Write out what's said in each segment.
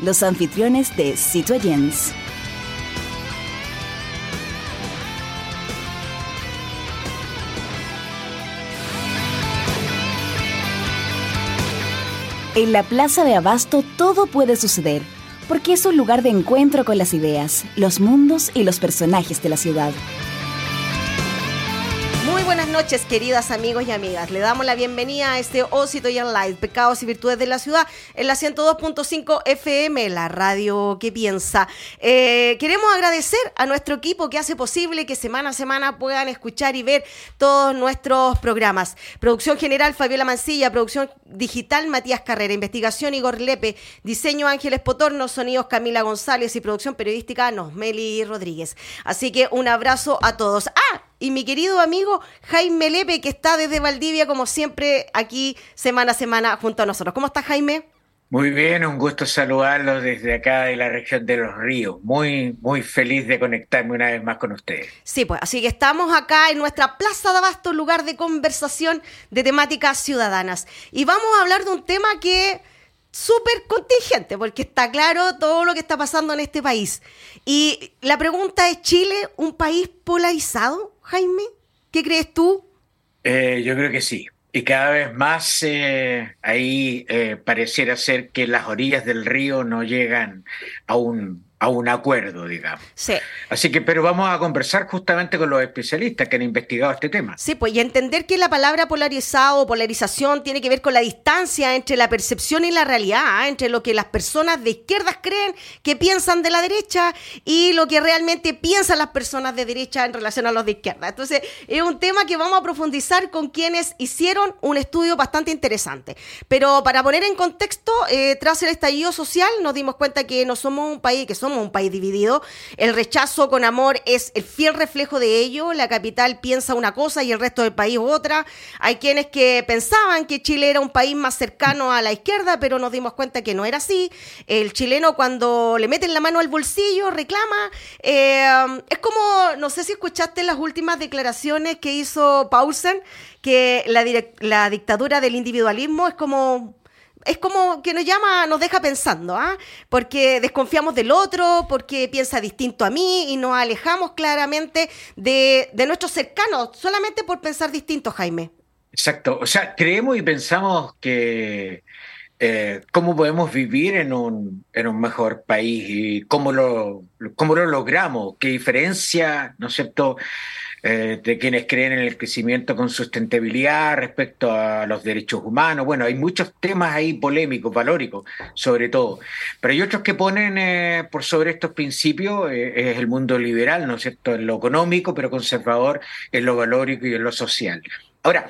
los anfitriones de Citoyens. En la Plaza de Abasto todo puede suceder, porque es un lugar de encuentro con las ideas, los mundos y los personajes de la ciudad. Buenas noches, queridas amigos y amigas. Le damos la bienvenida a este Osito y Live, Pecados y Virtudes de la Ciudad, en la 102.5 FM, la radio que piensa. Eh, queremos agradecer a nuestro equipo que hace posible que semana a semana puedan escuchar y ver todos nuestros programas. Producción general, Fabiola Mancilla, producción digital, Matías Carrera, investigación, Igor Lepe, diseño, Ángeles Potorno, sonidos, Camila González y producción periodística, Nosmeli Rodríguez. Así que un abrazo a todos. ¡Ah! Y mi querido amigo Jaime Lepe, que está desde Valdivia, como siempre, aquí semana a semana junto a nosotros. ¿Cómo está Jaime? Muy bien, un gusto saludarlos desde acá de la región de los ríos. Muy, muy feliz de conectarme una vez más con ustedes. Sí, pues así que estamos acá en nuestra Plaza de Abasto, lugar de conversación de temáticas ciudadanas. Y vamos a hablar de un tema que súper contingente, porque está claro todo lo que está pasando en este país. Y la pregunta es, ¿Chile un país polarizado? Jaime? ¿Qué crees tú? Eh, yo creo que sí. Y cada vez más eh, ahí eh, pareciera ser que las orillas del río no llegan a un a un acuerdo, digamos. Sí. Así que, pero vamos a conversar justamente con los especialistas que han investigado este tema. Sí, pues y entender que la palabra polarizado o polarización tiene que ver con la distancia entre la percepción y la realidad, ¿ah? entre lo que las personas de izquierdas creen que piensan de la derecha y lo que realmente piensan las personas de derecha en relación a los de izquierda. Entonces, es un tema que vamos a profundizar con quienes hicieron un estudio bastante interesante. Pero para poner en contexto, eh, tras el estallido social nos dimos cuenta que no somos un país que somos un país dividido. El rechazo con amor es el fiel reflejo de ello. La capital piensa una cosa y el resto del país otra. Hay quienes que pensaban que Chile era un país más cercano a la izquierda, pero nos dimos cuenta que no era así. El chileno cuando le meten la mano al bolsillo reclama. Eh, es como, no sé si escuchaste las últimas declaraciones que hizo Paulsen, que la, la dictadura del individualismo es como es como que nos llama, nos deja pensando, ¿ah? Porque desconfiamos del otro, porque piensa distinto a mí y nos alejamos claramente de, de nuestros cercanos, solamente por pensar distinto, Jaime. Exacto, o sea, creemos y pensamos que eh, cómo podemos vivir en un, en un mejor país y cómo lo, cómo lo logramos, qué diferencia, ¿no es cierto?, eh, de quienes creen en el crecimiento con sustentabilidad respecto a los derechos humanos. Bueno, hay muchos temas ahí polémicos, valóricos, sobre todo. Pero hay otros que ponen eh, por sobre estos principios, es el mundo liberal, ¿no es cierto?, en lo económico, pero conservador en lo valórico y en lo social. Ahora,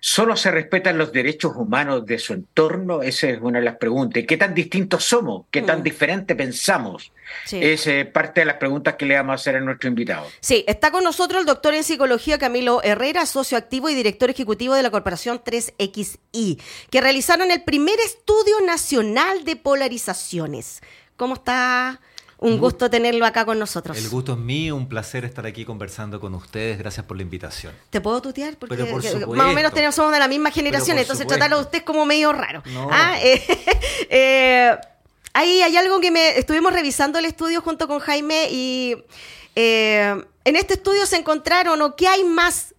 ¿Solo se respetan los derechos humanos de su entorno? Esa es una de las preguntas. ¿Qué tan distintos somos? ¿Qué tan mm. diferente pensamos? Es eh, parte de las preguntas que le vamos a hacer a nuestro invitado. Sí, está con nosotros el doctor en psicología Camilo Herrera, socio activo y director ejecutivo de la Corporación 3XI, que realizaron el primer estudio nacional de polarizaciones. ¿Cómo está, un gusto tenerlo acá con nosotros. El gusto es mío, un placer estar aquí conversando con ustedes. Gracias por la invitación. ¿Te puedo tutear? Porque más o menos tenemos, somos de la misma generación, entonces tratarlo de usted es como medio raro. Ah, eh, eh, ahí hay algo que me estuvimos revisando el estudio junto con Jaime y eh, en este estudio se encontraron o qué hay más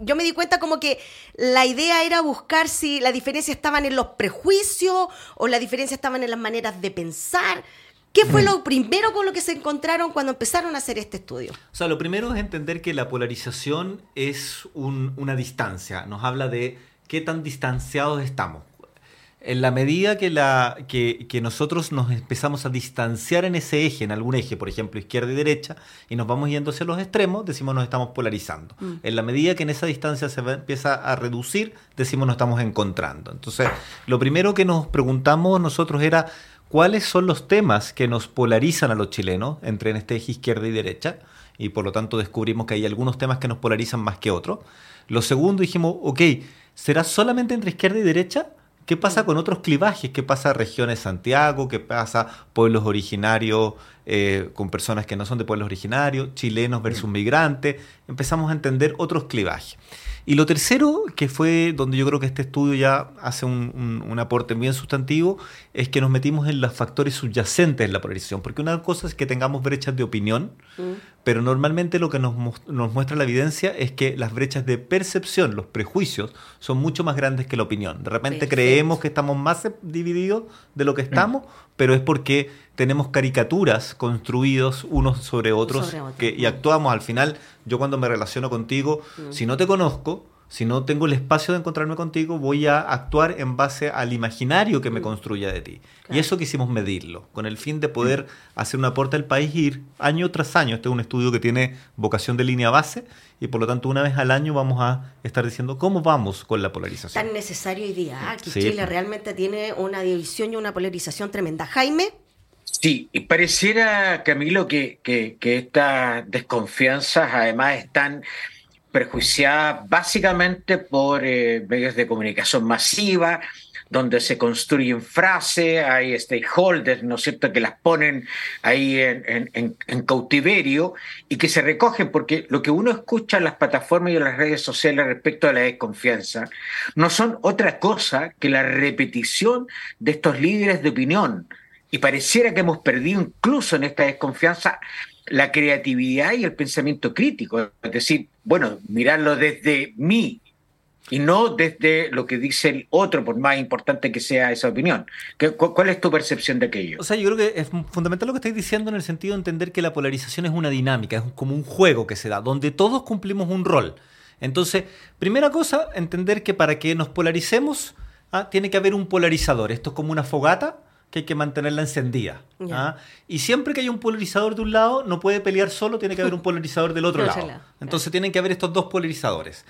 yo me di cuenta como que la idea era buscar si la diferencia estaban en los prejuicios o la diferencia estaban en las maneras de pensar. ¿Qué fue lo primero con lo que se encontraron cuando empezaron a hacer este estudio? O sea, lo primero es entender que la polarización es una distancia, nos habla de qué tan distanciados estamos. En la medida que, la, que, nosotros nos empezamos a distanciar en ese eje, en algún eje, por ejemplo, izquierda y derecha, y nos vamos yendo hacia los extremos, decimos nos estamos polarizando. Mm. En la medida que en esa distancia se empieza a reducir, decimos nos estamos encontrando. Entonces, lo primero que nos preguntamos nosotros era cuáles son los temas que nos polarizan a los chilenos entre en este eje izquierda y derecha, y por lo tanto descubrimos que hay algunos temas que nos polarizan más que otros. Lo segundo dijimos, ok, ¿será solamente entre izquierda y derecha? ¿Qué pasa con otros clivajes? ¿Qué pasa regiones Santiago? ¿Qué pasa pueblos originarios eh, con personas que no son de pueblos originarios? Chilenos versus migrantes. Empezamos a entender otros clivajes. Y lo tercero, que fue donde yo creo que este estudio ya hace un, aporte bien sustantivo, es que nos metimos en los factores subyacentes en la polarización. Porque una cosa es que tengamos brechas de opinión, mm. pero normalmente lo que nos, nos, muestra la evidencia es que las brechas de percepción, los prejuicios, son mucho más grandes que la opinión. De repente creemos que estamos más divididos de lo que estamos, pero es porque tenemos caricaturas construidos unos sobre otros que, y actuamos al final. Yo cuando me relaciono contigo, mm. si no te conozco, si no tengo el espacio de encontrarme contigo, voy a actuar en base al imaginario que me mm. construya de ti. Y eso quisimos medirlo, con el fin de poder mm. hacer un aporte al país y ir año tras año. Este es un estudio que tiene vocación de línea base y por lo tanto una vez al año vamos a estar diciendo cómo vamos con la polarización. Tan necesario hoy día, ¿ah? que Chile realmente tiene una división y una polarización tremenda. Jaime. Sí, y pareciera, Camilo, que, que, que estas desconfianzas además están prejuiciadas básicamente por eh, medios de comunicación masiva, donde se construyen frases, hay stakeholders, ¿no es cierto?, que las ponen ahí en, cautiverio y que se recogen, porque lo que uno escucha en las plataformas y en las redes sociales respecto a la desconfianza no son otra cosa que la repetición de estos líderes de opinión. Y pareciera que hemos perdido incluso en esta desconfianza la creatividad y el pensamiento crítico. Es decir, bueno, mirarlo desde mí y no desde lo que dice el otro, por más importante que sea esa opinión. ¿Cuál es tu percepción de aquello? O sea, yo creo que es fundamental lo que estáis diciendo en el sentido de entender que la polarización es una dinámica, es como un juego que se da, donde todos cumplimos un rol. Entonces, primera cosa, entender que para que nos polaricemos, ah, tiene que haber un polarizador. Esto es como una fogata que hay que mantenerla encendida. ¿ah? Y siempre que hay un polarizador de un lado, no puede pelear solo, tiene que haber un polarizador del otro lado. Entonces tienen que haber estos dos polarizadores.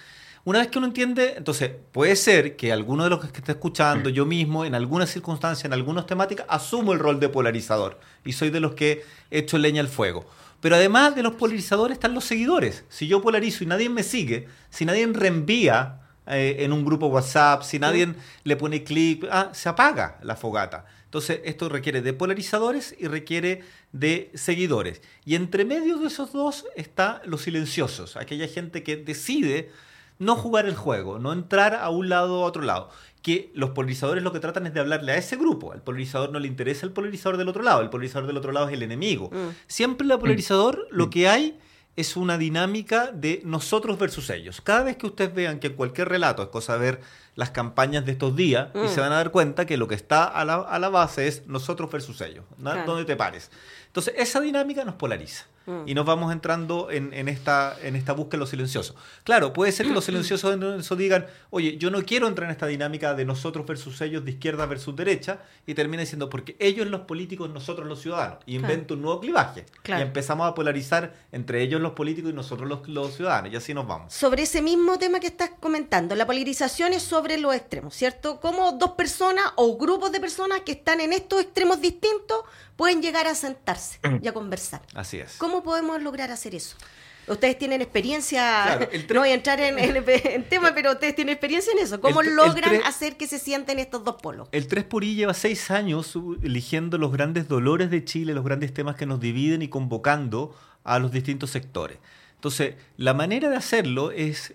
Una vez que uno entiende, entonces puede ser que alguno de los que está escuchando, yo mismo, en algunas circunstancias, en algunas temáticas, asumo el rol de polarizador y soy de los que echo leña al fuego. Pero además de los polarizadores están los seguidores. Si yo polarizo y nadie me sigue, si nadie reenvía eh, en un grupo WhatsApp, si nadie le pone clic, ah, se apaga la fogata. Entonces, esto requiere de polarizadores y requiere de seguidores. Y entre medio de esos dos está los silenciosos, aquella gente que decide no jugar el juego, no entrar a un lado o a otro lado. Que los polarizadores lo que tratan es de hablarle a ese grupo. Al polarizador no le interesa el polarizador del otro lado. El polarizador del otro lado es el enemigo. Mm. Siempre el polarizador lo mm. que hay es una dinámica de nosotros versus ellos. Cada vez que ustedes vean que en cualquier relato, es cosa de ver las campañas de estos días, y se mm. van a dar cuenta que lo que está a la, base es nosotros versus ellos, ¿no? te pares. Entonces, esa dinámica nos polariza. Mm. Y nos vamos entrando en, esta, en esta búsqueda de lo silencioso. Claro, puede ser que los silenciosos eso digan, oye, yo no quiero entrar en esta dinámica de nosotros versus ellos, de izquierda versus derecha, y termina diciendo, porque ellos los políticos, nosotros los ciudadanos, y invento un nuevo clivaje. Y empezamos a polarizar entre ellos los políticos y nosotros los, los, ciudadanos, y así nos vamos. Sobre ese mismo tema que estás comentando, la polarización es sobre los extremos, ¿cierto? Como dos personas o grupos de personas que están en estos extremos distintos pueden llegar a sentarse mm. y a conversar. Así es. ¿Cómo podemos lograr hacer eso? Ustedes tienen experiencia, no voy a entrar en, el tema, pero ustedes tienen experiencia en eso. ¿Cómo logran hacer que se sienten estos dos polos? El 3 por I lleva seis años eligiendo los grandes dolores de Chile, los grandes temas que nos dividen y convocando a los distintos sectores. Entonces, la manera de hacerlo es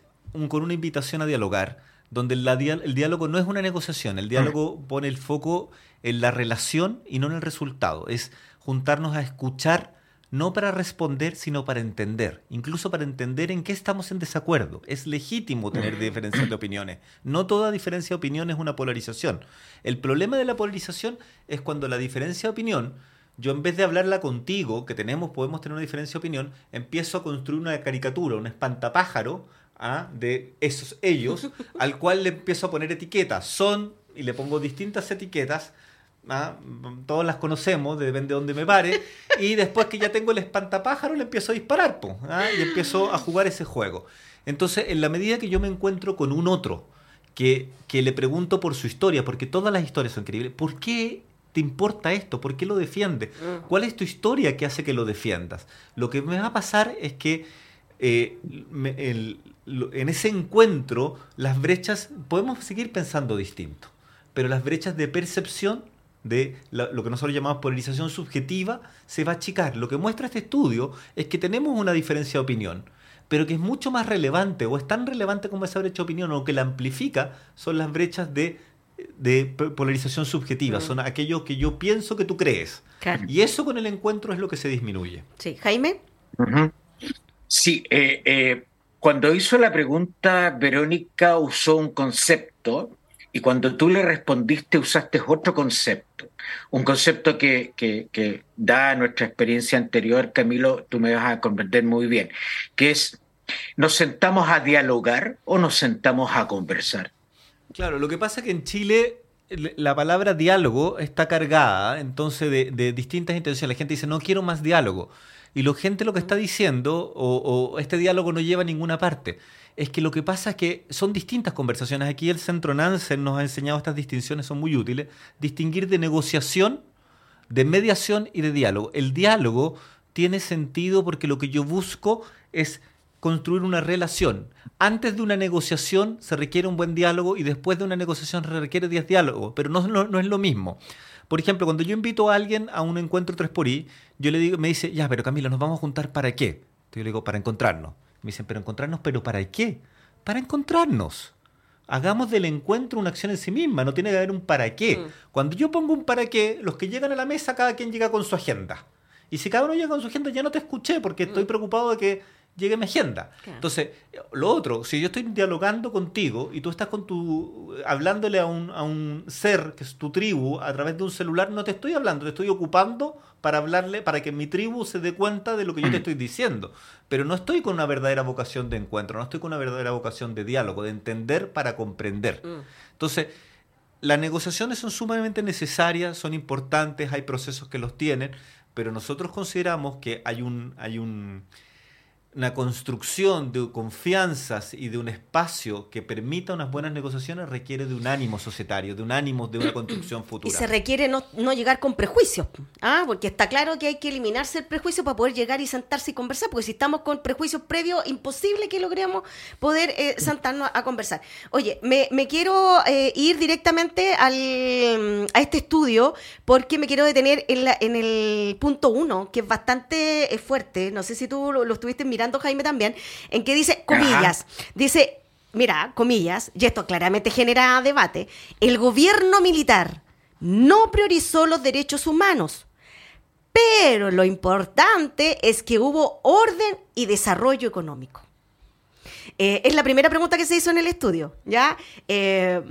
con una invitación a dialogar, donde el diálogo no es una negociación, el diálogo mm. pone el foco en la relación y no en el resultado. Es juntarnos a escuchar, no para responder, sino para entender, incluso para entender en qué estamos en desacuerdo. Es legítimo tener diferencias de opiniones. No toda diferencia de opinión es una polarización. El problema de la polarización es cuando la diferencia de opinión yo en vez de hablarla contigo, que tenemos, podemos tener una diferencia de opinión, empiezo a construir una caricatura, un espantapájaro ¿ah? de esos ellos, al cual le empiezo a poner etiquetas. Son, y le pongo distintas etiquetas, ¿ah? todos las conocemos, depende de dónde me pare, y después que ya tengo el espantapájaro le empiezo a disparar, ¿ah? y empiezo a jugar ese juego. Entonces, en la medida que yo me encuentro con un otro, que, que le pregunto por su historia, porque todas las historias son increíbles, ¿por qué te importa esto? ¿Por qué lo defiendes? Mm. ¿Cuál es tu historia que hace que lo defiendas? Lo que me va a pasar es que eh, me- el- lo- en ese encuentro las brechas, podemos seguir pensando distinto, pero las brechas de percepción de la- lo que nosotros llamamos polarización subjetiva se va a achicar. Lo que muestra este estudio es que tenemos una diferencia de opinión, pero que es mucho más relevante o es tan relevante como esa brecha de opinión o que la amplifica son las brechas de, de polarización subjetiva, Mm. son aquello que yo pienso que tú crees. Claro. Y eso con el encuentro es lo que se disminuye. Sí, Jaime. Sí, eh, eh, cuando hizo la pregunta, Verónica usó un concepto y cuando tú le respondiste usaste otro concepto, un concepto que, que, da nuestra experiencia anterior, Camilo, tú me vas a comprender muy bien, que es, ¿nos sentamos a dialogar o nos sentamos a conversar? Claro, lo que pasa es que en Chile la palabra diálogo está cargada entonces de, de distintas intenciones. La gente dice, no quiero más diálogo. Y la gente lo que está diciendo, o, o este diálogo no lleva a ninguna parte, es que lo que pasa es que son distintas conversaciones. Aquí el Centro Nansen nos ha enseñado estas distinciones, son muy útiles. Distinguir de negociación, de mediación y de diálogo. El diálogo tiene sentido porque lo que yo busco es construir una relación. Antes de una negociación se requiere un buen diálogo y después de una negociación se requiere 10 diálogos, pero no, es lo mismo. Por ejemplo, cuando yo invito a alguien a un encuentro 3 por I, yo le digo, me dice, ya, pero Camila, ¿nos vamos a juntar para qué? Entonces yo le digo, para encontrarnos. Me dicen, pero encontrarnos, ¿pero para qué? Para encontrarnos. Hagamos del encuentro una acción en sí misma, no tiene que haber un para qué. Mm. Cuando yo pongo un para qué, los que llegan a la mesa, cada quien llega con su agenda. Y si cada uno llega con su agenda, ya no te escuché porque estoy Mm. preocupado de que llegue mi agenda. Claro. Entonces, lo otro, si yo estoy dialogando contigo y tú estás con tu hablándole a un, a un ser que es tu tribu a través de un celular, no te estoy hablando, te estoy ocupando para hablarle, para que mi tribu se dé cuenta de lo que yo te estoy diciendo. Pero no estoy con una verdadera vocación de encuentro, no estoy con una verdadera vocación de diálogo, de entender para comprender. Mm. Entonces, las negociaciones son sumamente necesarias, son importantes, hay procesos que los tienen, pero nosotros consideramos que hay un, hay un, una construcción de confianzas y de un espacio que permita unas buenas negociaciones requiere de un ánimo societario, de un ánimo de una construcción Y futura. se requiere no, no llegar con prejuicios, ¿ah? porque está claro que hay que eliminarse el prejuicio para poder llegar y sentarse y conversar, porque si estamos con prejuicios previos, imposible que logremos poder eh, sentarnos a conversar. Oye, me, me quiero eh, ir directamente al, a este estudio porque me quiero detener en, la- en el punto uno, que es bastante eh, fuerte, no sé si tú lo, lo estuviste mirando, Jaime, también, en que dice, comillas, dice... Mira, comillas, y esto claramente genera debate, el gobierno militar no priorizó los derechos humanos, pero lo importante es que hubo orden y desarrollo económico. Eh, es la primera pregunta que se hizo en el estudio, ¿ya? Eh,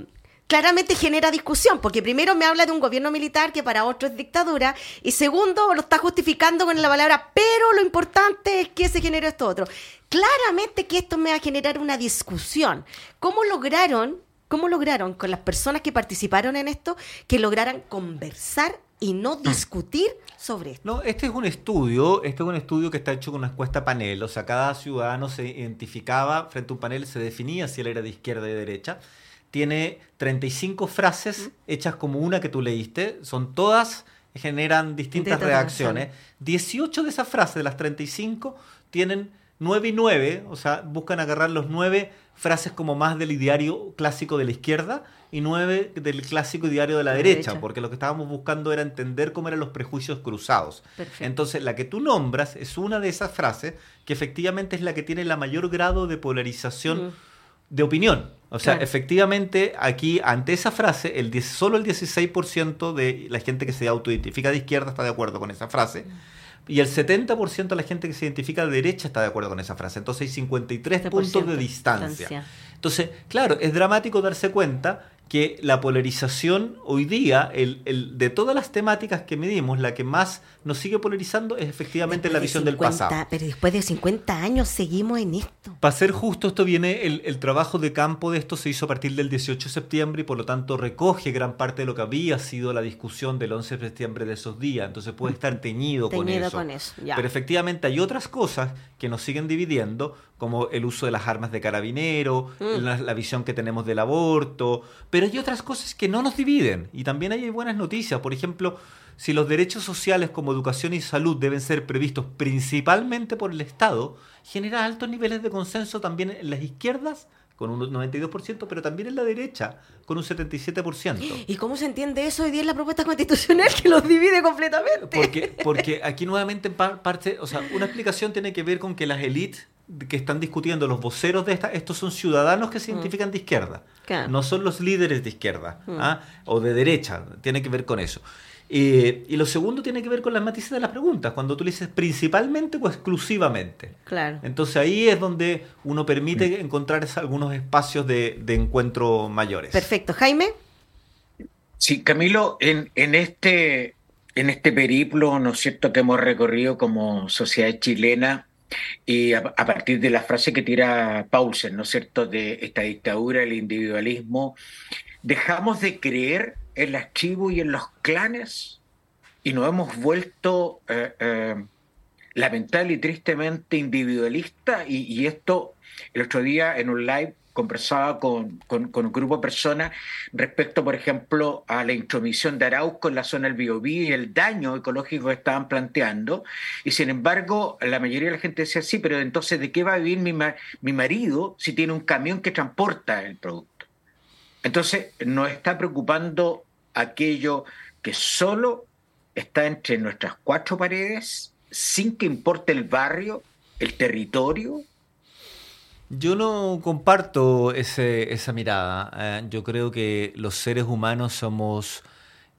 claramente genera discusión, porque primero me habla de un gobierno militar que para otro es dictadura, y segundo lo está justificando con la palabra, pero lo importante es que se generó esto otro. Claramente que esto me va a generar una discusión. ¿Cómo lograron, cómo lograron con las personas que participaron en esto, que lograran conversar y no discutir sobre esto? No, este es un estudio, este es un estudio que está hecho con una encuesta panel, o sea, cada ciudadano se identificaba frente a un panel, se definía si él era de izquierda o de derecha. Tiene 35 frases hechas como una que tú leíste, son todas generan distintas reacciones. 18 de esas frases de las 35 tienen 9 y 9, o sea, buscan agarrar los 9 frases como más del ideario clásico de la izquierda y 9 del clásico ideario de la derecha, derecha. porque lo que estábamos buscando era entender cómo eran los prejuicios cruzados. Perfecto. Entonces, la que tú nombras es una de esas frases que efectivamente es la que tiene la mayor grado de polarización Mm. De opinión. O sea, Claro. efectivamente, aquí, ante esa frase, el 10 solo el 16% de la gente que se autoidentifica de izquierda está de acuerdo con esa frase. Y el 70% de la gente que se identifica de derecha está de acuerdo con esa frase. Entonces hay 53 puntos de distancia. Entonces, claro, es dramático darse cuenta que la polarización hoy día, el, el- de todas las temáticas que medimos, la que más nos sigue polarizando es efectivamente la de visión del 50 pasado. Pero después de 50 años seguimos en esto. Para ser justo, esto viene, el, el trabajo de campo de esto se hizo a partir del 18 de septiembre y por lo tanto recoge gran parte de lo que había sido la discusión del 11 de septiembre de esos días. Entonces puede estar teñido, con eso. con eso, ya. Pero efectivamente hay otras cosas que nos siguen dividiendo, como el uso de las armas de carabinero, Mm. la, la visión que tenemos del aborto, Pero hay otras cosas que no nos dividen y también hay buenas noticias. Por ejemplo, si los derechos sociales como educación y salud deben ser previstos principalmente por el Estado, genera altos niveles de consenso también en las izquierdas con un 92%, pero también en la derecha, con un 77%. ¿Y cómo se entiende eso hoy día en la propuesta constitucional que los divide completamente? Porque, porque aquí nuevamente parte, o sea, una explicación tiene que ver con que las élites que están discutiendo los voceros de esta, estos son ciudadanos que se mm. identifican de izquierda, no son los líderes de izquierda mm. ¿ah? o de derecha, tiene que ver con eso. Eh, y lo segundo tiene que ver con las matices de las preguntas, cuando tú le dices principalmente o exclusivamente. Claro. Entonces ahí es donde uno permite encontrar algunos espacios de, encuentro mayores. Perfecto. Jaime. Sí, Camilo, en, en, este, en este periplo, ¿no es cierto?, que hemos recorrido como sociedad chilena, y a, partir de la frase que tira Paulsen, ¿no es cierto?, de esta dictadura, el individualismo, dejamos de creer en las tribus y en los clanes y nos hemos vuelto eh, eh, lamentable y tristemente individualistas y, esto el otro día en un live conversaba con, un grupo de personas respecto, por ejemplo, a la intromisión de Arauco en la zona del Biobío y el daño ecológico que estaban planteando. Y sin embargo, la mayoría de la gente decía, sí, pero entonces, ¿de qué va a vivir mi, mi marido si tiene un camión que transporta el producto? Entonces, nos está preocupando aquello que solo está entre nuestras cuatro paredes, sin que importe el barrio, el territorio? Yo no comparto esa mirada. Eh, yo creo que los seres humanos somos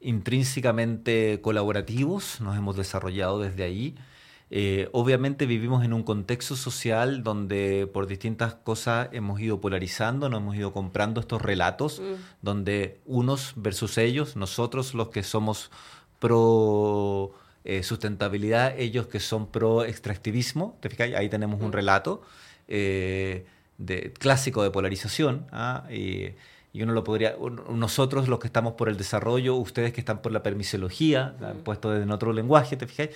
intrínsecamente colaborativos, nos hemos desarrollado desde ahí. Eh, obviamente vivimos en un contexto social donde por distintas cosas hemos ido polarizando, nos hemos ido comprando estos relatos, mm. donde unos versus ellos, nosotros los que somos pro eh, sustentabilidad, ellos que son pro extractivismo, ¿te fijas? Ahí tenemos un mm. relato eh, de, clásico de polarización. ¿ah? Y, uno lo podría, nosotros los que estamos por el desarrollo, ustedes que están por la permisología, mm. puesto en otro lenguaje, ¿te fijas?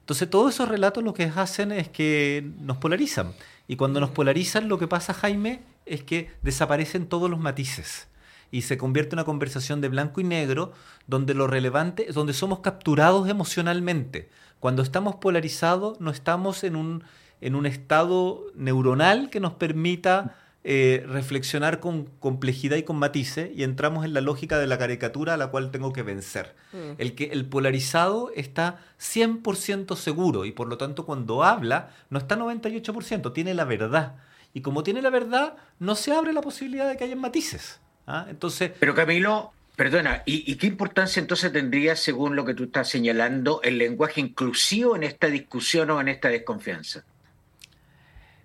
Entonces todos esos relatos lo que hacen es que nos polarizan. Y cuando nos polarizan lo que pasa, Jaime, es que desaparecen todos los matices. Y se convierte en una conversación de blanco y negro donde lo relevante, donde somos capturados emocionalmente. Cuando estamos polarizados no estamos en un, en un estado neuronal que nos permita eh, reflexionar con complejidad y con matices y entramos en la lógica de la caricatura a la cual tengo que vencer. Mm. El, que, el polarizado está 100% seguro y por lo tanto cuando habla no está 98%, tiene la verdad. Y como tiene la verdad, no se abre la posibilidad de que haya matices. ¿ah? Entonces, Pero Camilo, Perdona, ¿y, ¿y, qué importancia entonces tendría, según lo que tú estás señalando, el lenguaje inclusivo en esta discusión o en esta desconfianza?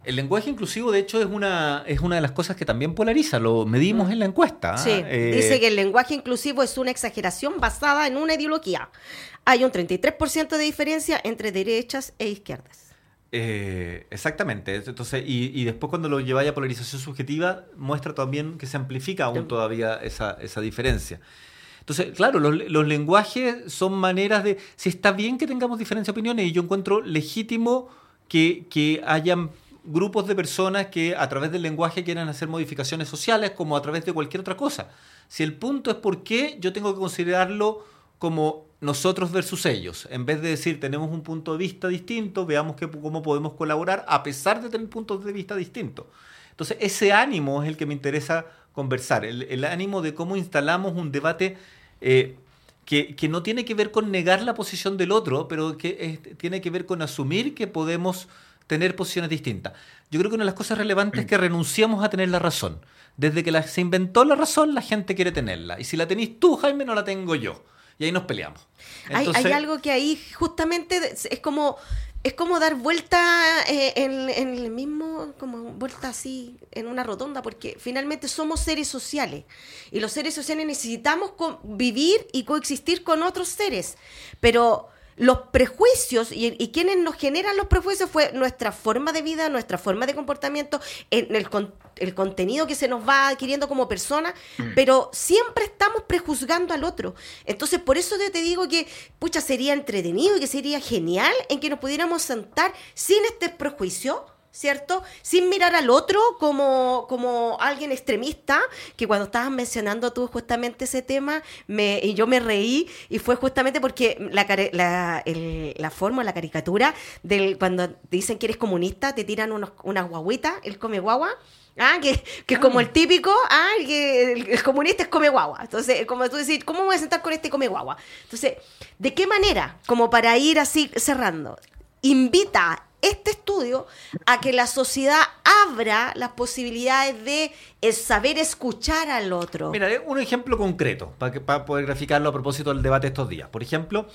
El lenguaje inclusivo, de hecho, es una, es una de las cosas que también polariza, lo medimos en la encuesta. Sí, eh, dice que el lenguaje inclusivo es una exageración basada en una ideología. Hay un 33% de diferencia entre derechas e izquierdas. Eh, exactamente. Entonces, y, después cuando lo lleváis a polarización subjetiva, muestra también que se amplifica aún todavía esa, esa diferencia. Entonces, claro, los, los, lenguajes son maneras de... Si está bien que tengamos diferentes opiniones y yo encuentro legítimo que, que hayan grupos de personas que a través del lenguaje quieren hacer modificaciones sociales como a través de cualquier otra cosa. Si el punto es por qué yo tengo que considerarlo como nosotros versus ellos, en vez de decir tenemos un punto de vista distinto, veamos que, cómo podemos colaborar a pesar de tener puntos de vista distintos. Entonces ese ánimo es el que me interesa conversar, el, ánimo de cómo instalamos un debate eh, que, que, no tiene que ver con negar la posición del otro, pero que tiene que ver con asumir que podemos tener posiciones distintas. Yo creo que una de las cosas relevantes es que renunciamos a tener la razón. Desde que se inventó la razón, la gente quiere tenerla. Y si la tenés tú, Jaime, no la tengo yo. Y ahí nos peleamos. hay, algo que ahí justamente es como es como dar vuelta eh, en, el mismo, como vuelta así, en una rotonda, porque finalmente somos seres sociales. Y los seres sociales necesitamos vivir y coexistir con otros seres. Pero los prejuicios y, quienes nos generan los prejuicios fue nuestra forma de vida, nuestra forma de comportamiento, el, el contenido que se nos va adquiriendo como persona, mm. pero siempre estamos prejuzgando al otro. Entonces, por eso te digo que, pucha, sería entretenido y que sería genial en que nos pudiéramos sentar sin este prejuicio ¿cierto? Sin mirar al otro como, como alguien extremista, que cuando estabas mencionando tú justamente ese tema, me, y yo me reí, y fue justamente porque la, la, el, la forma, la caricatura, del cuando dicen que eres comunista, te tiran unos, unas guaguitas, él come guagua, Ah, que, que es como el típico, ah, que el, comunista es come guagua. Entonces, como tú decís, ¿cómo voy a sentar con este come guagua? Entonces, ¿de qué manera, como para ir así cerrando, invita este estudio a que la sociedad abra las posibilidades de saber escuchar al otro. Mira, un ejemplo concreto para, para poder graficarlo a propósito del debate estos días. Por ejemplo,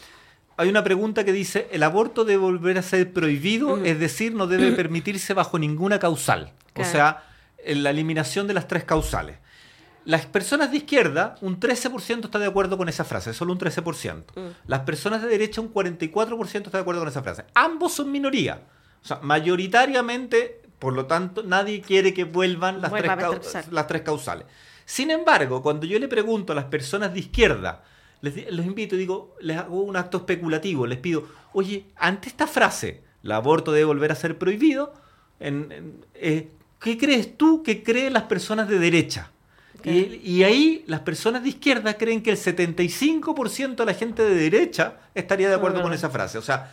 hay una pregunta que dice, ¿el aborto debe volver a ser prohibido? Es decir, no debe permitirse bajo ninguna causal. O sea, la eliminación de las tres causales. Las personas de izquierda, un 13% está de acuerdo con esa frase, solo un 13%. Las personas de derecha, un 44% está de acuerdo con esa frase. Ambos son minoría. O sea, mayoritariamente, por lo tanto, nadie quiere que vuelvan las, tres, las tres, causales. Sin embargo, cuando yo le pregunto a las personas de izquierda, les, los invito, digo, les hago un acto especulativo, les pido, oye, ante esta frase, el aborto debe volver a ser prohibido, eh, ¿qué crees tú que creen las personas de derecha? Y, y, ahí las personas de izquierda creen que el 75% de la gente de derecha estaría de acuerdo con esa frase. O sea,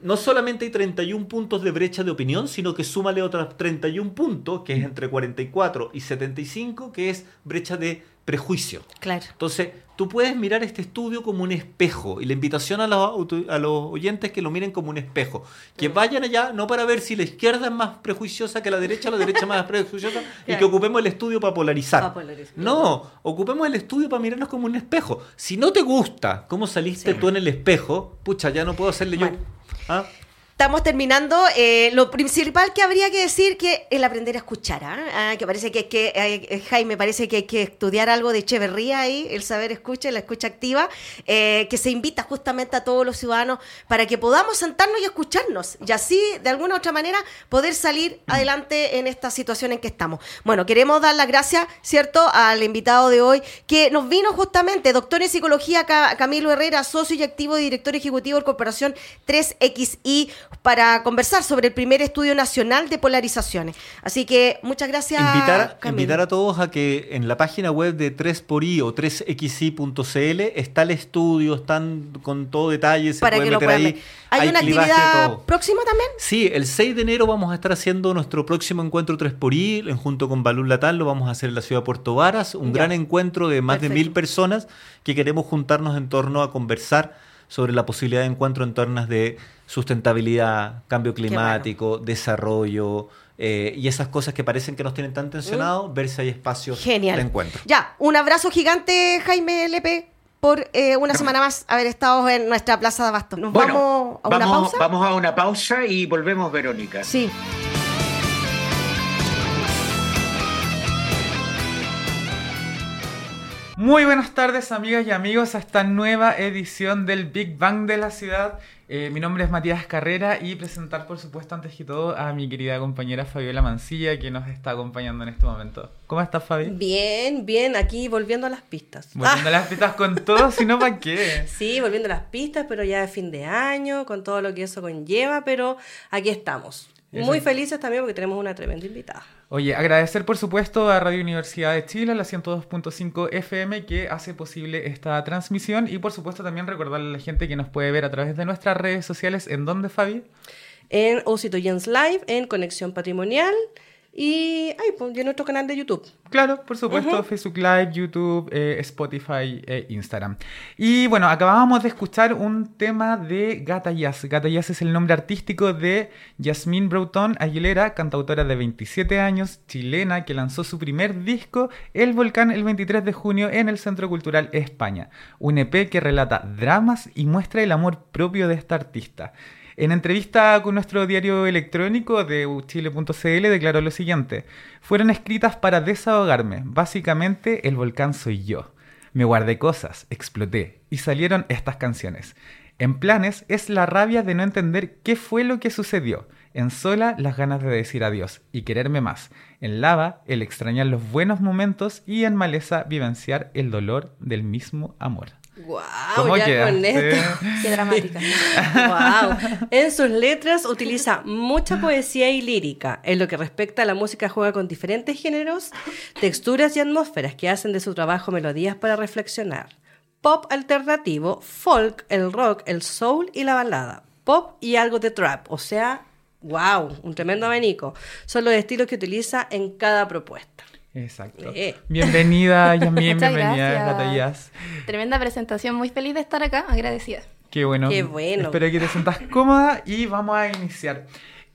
no solamente hay 31 puntos de brecha de opinión, sino que súmale otros 31 puntos, que es entre 44 y 75, que es brecha de prejuicio. Claro. Entonces, tú puedes mirar este estudio como un espejo, y la invitación a los, a los oyentes es que lo miren como un espejo, que vayan allá no para ver si la izquierda es más prejuiciosa que la derecha, la derecha más prejuiciosa, y que ocupemos el estudio para polarizar. No, ocupemos el estudio para mirarnos como un espejo. Si no te gusta cómo saliste tú en el espejo, pucha, ya no puedo hacerle yo ¿Ah? Estamos terminando. Eh, lo principal que habría que decir que el aprender a escuchar. Ah, que parece que, que eh, Jaime parece que hay que estudiar algo de Echeverría ahí, el saber escucha, la escucha activa, eh, que se invita justamente a todos los ciudadanos para que podamos sentarnos y escucharnos y así de alguna u otra manera poder salir adelante en esta situación en que estamos. Bueno, queremos dar las gracias, ¿cierto?, al invitado de hoy que nos vino justamente, doctor en psicología Camilo Herrera, socio y activo director ejecutivo de Corporación 3XI para conversar sobre el primer estudio nacional de polarizaciones. Así que muchas gracias. Invitar, invitar a todos a que en la página web de 3xi o 3xi.cl está el estudio, están con todo detalle, se para que lo ahí. ¿Hay, una actividad próxima también? Sí, el 6 de enero vamos a estar haciendo nuestro próximo encuentro 3xi, junto con Balún Latán, lo vamos a hacer en la ciudad de Puerto Varas, un gran encuentro de más de mil personas que queremos juntarnos en torno a conversar sobre la posibilidad de encuentro en torno de sustentabilidad, cambio climático, desarrollo. Eh, y esas cosas que parecen que nos tienen tan tensionados, mm. ver si hay espacios de encuentro. Ya, un abrazo gigante, Jaime Lepe, por eh, una semana más haber estado en nuestra plaza de Abasto. ¿Nos vamos a una pausa? Vamos a una pausa y volvemos, Verónica. Sí. Muy buenas tardes amigas y amigos a esta nueva edición del Big Bang de la ciudad. Eh, mi nombre es Matías Carrera y presentar por supuesto antes que todo a mi querida compañera Fabiola Mancilla que nos está acompañando en este momento. ¿Cómo estás Fabi? Bien, bien, aquí volviendo a las pistas. Volviendo a las pistas con todo, si no, ¿para qué? Sí, volviendo a las pistas, pero ya de fin de año, con todo lo que eso conlleva, pero aquí estamos. Muy felices también porque tenemos una tremenda invitada. Oye, agradecer por supuesto a Radio Universidad de Chile, la 102.5 FM, que hace posible esta transmisión y por supuesto también recordarle a la gente que nos puede ver a través de nuestras redes sociales. ¿En dónde, Fabi? En Osito Jens Live, en Conexión Patrimonial y, ay, pues, en nuestro canal de YouTube. Claro, por supuesto, Facebook Live, YouTube, eh, Spotify e Instagram. Y bueno, acabábamos de escuchar un tema de Gata Jazz. Gata Jazz es el nombre artístico de Yasmín Broughton Aguilera, cantautora de 27 años, chilena, que lanzó su primer disco, El Volcán, el 23 de junio en el Centro Cultural España. Un EP que relata dramas y muestra el amor propio de esta artista. En entrevista con nuestro diario electrónico de chile.cl declaró lo siguiente, fueron escritas para desahogarme, básicamente el volcán soy yo. Me guardé cosas, exploté y salieron estas canciones. En planes es la rabia de no entender qué fue lo que sucedió. En sola las ganas de decir adiós y quererme más. En lava el extrañar los buenos momentos y en maleza vivenciar el dolor del mismo amor. Wow, ¿Cómo ya quedaste? con esto. Qué dramática. Wow. En sus letras utiliza mucha poesía y lírica. En lo que respecta a la música juega con diferentes géneros, texturas y atmósferas que hacen de su trabajo melodías para reflexionar. Pop alternativo, folk, el rock, el soul y la balada. Pop y algo de trap, o sea, wow, un tremendo abanico. Son los estilos que utiliza en cada propuesta. Exacto. Eh. Bienvenida, Yasmin, bienvenida, Jazz. Tremenda presentación, muy feliz de estar acá, agradecida. Qué bueno. Qué bueno. Espero que te sientas cómoda y vamos a iniciar.